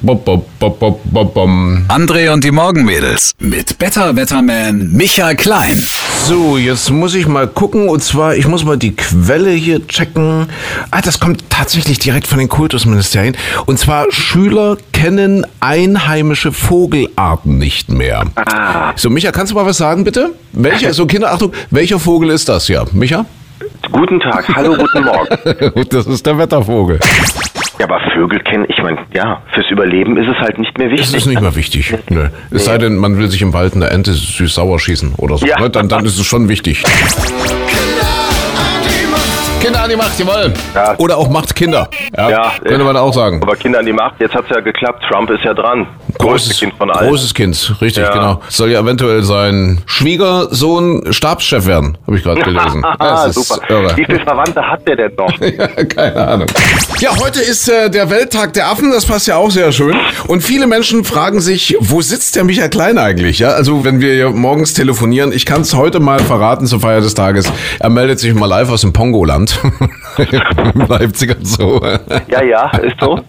Bop, bop, bop, bop, bop, bom. André und die Morgenmädels mit Better Wetterman Michael Klein. So, jetzt muss ich mal gucken und zwar, ich muss mal die Quelle hier checken. Ah, das kommt tatsächlich direkt von den Kultusministerien. Und zwar, Schüler kennen einheimische Vogelarten nicht mehr. So, Micha, kannst du mal was sagen, bitte? Welcher, so Kinder, Achtung, welcher Vogel ist das hier? Micha? Guten Tag, hallo, guten Morgen. das ist der Wettervogel. Ja, aber Vögel kennen, ich meine, ja, fürs Überleben ist es halt nicht mehr wichtig. ist nicht mehr wichtig. Nö. Es sei denn, man will sich im Wald eine Ente süß-sauer schießen oder so. Ja. Ne? Dann, dann ist es schon wichtig. Kinder an die Macht, jawohl. Ja. Oder auch Macht Kinder. Ja, Ja, könnte man auch sagen. Aber Kinder an die Macht, jetzt hat's ja geklappt, Trump ist ja dran. Größte Kind von allen. großes Kind, richtig, Ja. genau. Soll ja eventuell sein Schwiegersohn Stabschef werden, habe ich gerade gelesen. Das super. irre. Wie viele Verwandte hat der denn noch? Ja, keine Ahnung. Ja, heute ist äh, der Welttag der Affen, das passt ja auch sehr schön. Und viele Menschen fragen sich, wo sitzt der Michael Klein eigentlich? Ja, also wenn wir hier morgens telefonieren, ich kann es heute mal verraten zur Feier des Tages. Er meldet sich mal live aus dem Pongoland. Leipziger Zoo. Ja, ja, ist so.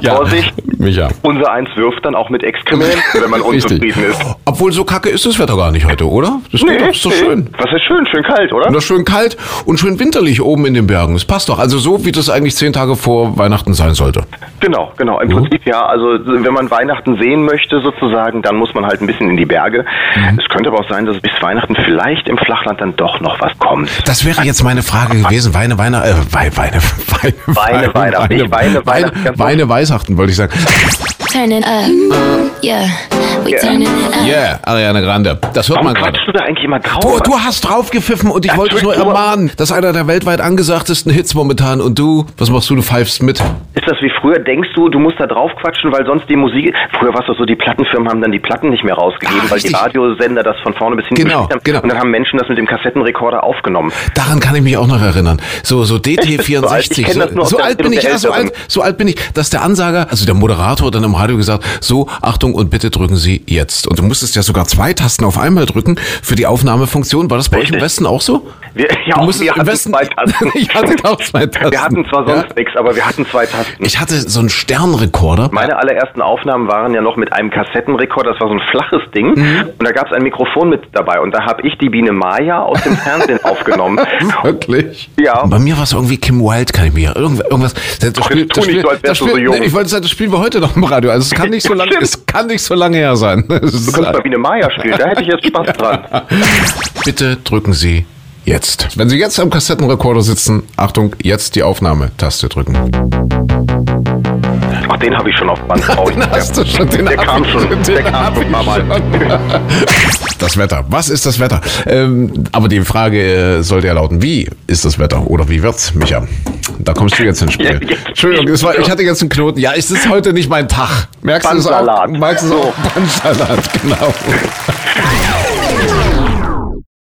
Ja, Vorsicht. Micha. Unser Eins wirft dann auch mit Exkrementen, wenn man unzufrieden ist. Obwohl so kacke ist das Wetter gar nicht heute, oder? Das geht doch, ist doch schön. Was ist schön? Schön kalt, oder? Und schön kalt und schön winterlich oben in den Bergen. Das passt doch. Also so, wie das eigentlich zehn Tage vor Weihnachten sein sollte. Genau, genau. Im Prinzip ja. Also wenn man Weihnachten sehen möchte sozusagen, dann muss man halt ein bisschen in die Berge. Mhm. Es könnte aber auch sein, dass bis Weihnachten vielleicht im Flachland dann doch noch was kommt. Das wäre jetzt meine Frage gewesen. Weine, Weine, äh, Weine, Weine, Weine, Weine, Weihnachten, nicht Weine, Weihnachten, ganz Weine, Weihnachten, wollte ich sagen. Turning up, yeah, we turning it up. Yeah, Ariana Grande. Das hört Warum man gerade. quatschst du da eigentlich immer drauf? Du, du hast draufgepfiffen und ich Ja, wollte es nur ermahnen. Das ist einer der weltweit angesagtesten Hits momentan. Und du, was machst du? Du pfeifst mit. Ist das wie früher? Denkst du, du musst da drauf quatschen, weil sonst die Musik. Früher war es doch so, die Plattenfirmen haben dann die Platten nicht mehr rausgegeben, Ah, weil die. Radiosender das von vorne bis hinten Genau, haben. genau. Und dann haben Menschen das mit dem Kassettenrekorder aufgenommen. Daran kann ich mich auch noch erinnern. So, so Echt? Bist du alt? DT64. Ich kenn das nur aus so der alt bin ich, ja, so alt, so alt bin ich, dass der Ansager, also der Moderator dann im Radio gesagt, so, Achtung und bitte drücken Sie jetzt. Und du musstest ja sogar zwei Tasten auf einmal drücken für die Aufnahmefunktion. War das bei euch im Richtig. Westen auch so? Wir, ja, Du wir hatten Westen- zwei Tasten. ich hatte auch zwei Tasten. Wir hatten zwar sonst Ja. nichts, aber wir hatten zwei Tasten. Ich hatte so einen Sternrekorder. Meine allerersten Aufnahmen waren ja noch mit einem Kassettenrekorder, das war so ein flaches Ding Mhm. und da gab es ein Mikrofon mit dabei und da habe ich die Biene Maya aus dem Fernsehen aufgenommen. Wirklich? Ja. Und bei mir war es irgendwie Kim Wilde, kann ich mir irgend- irgendwas. Das, Ach, jetzt tu nicht so, als wärst du so jung. Ich wollte sagen, das spielen wir heute noch im Radio. Also es kann nicht so lange, es kann nicht so lange her sein. Du kannst mal Biene Maya spielen, da hätte ich jetzt Spaß dran. Bitte drücken Sie jetzt. Wenn Sie jetzt am Kassettenrekorder sitzen, Achtung, jetzt die Aufnahmetaste drücken. Ach, den habe ich schon auf Band drauf. Den hast du schon, den Der kam ich- schon, den der kam schon ein paar ich Mal. schon. Das Wetter. Was ist das Wetter? Ähm, aber die Frage äh, sollte ja lauten, wie ist das Wetter? Oder wie wird's, Micha? Da kommst du jetzt ins Spiel. Ja, jetzt- Entschuldigung, es war, ich hatte jetzt einen Knoten. Ja, es ist heute nicht mein Tag. Merkst du es auch? Merkst du es auch? Bandsalat, genau.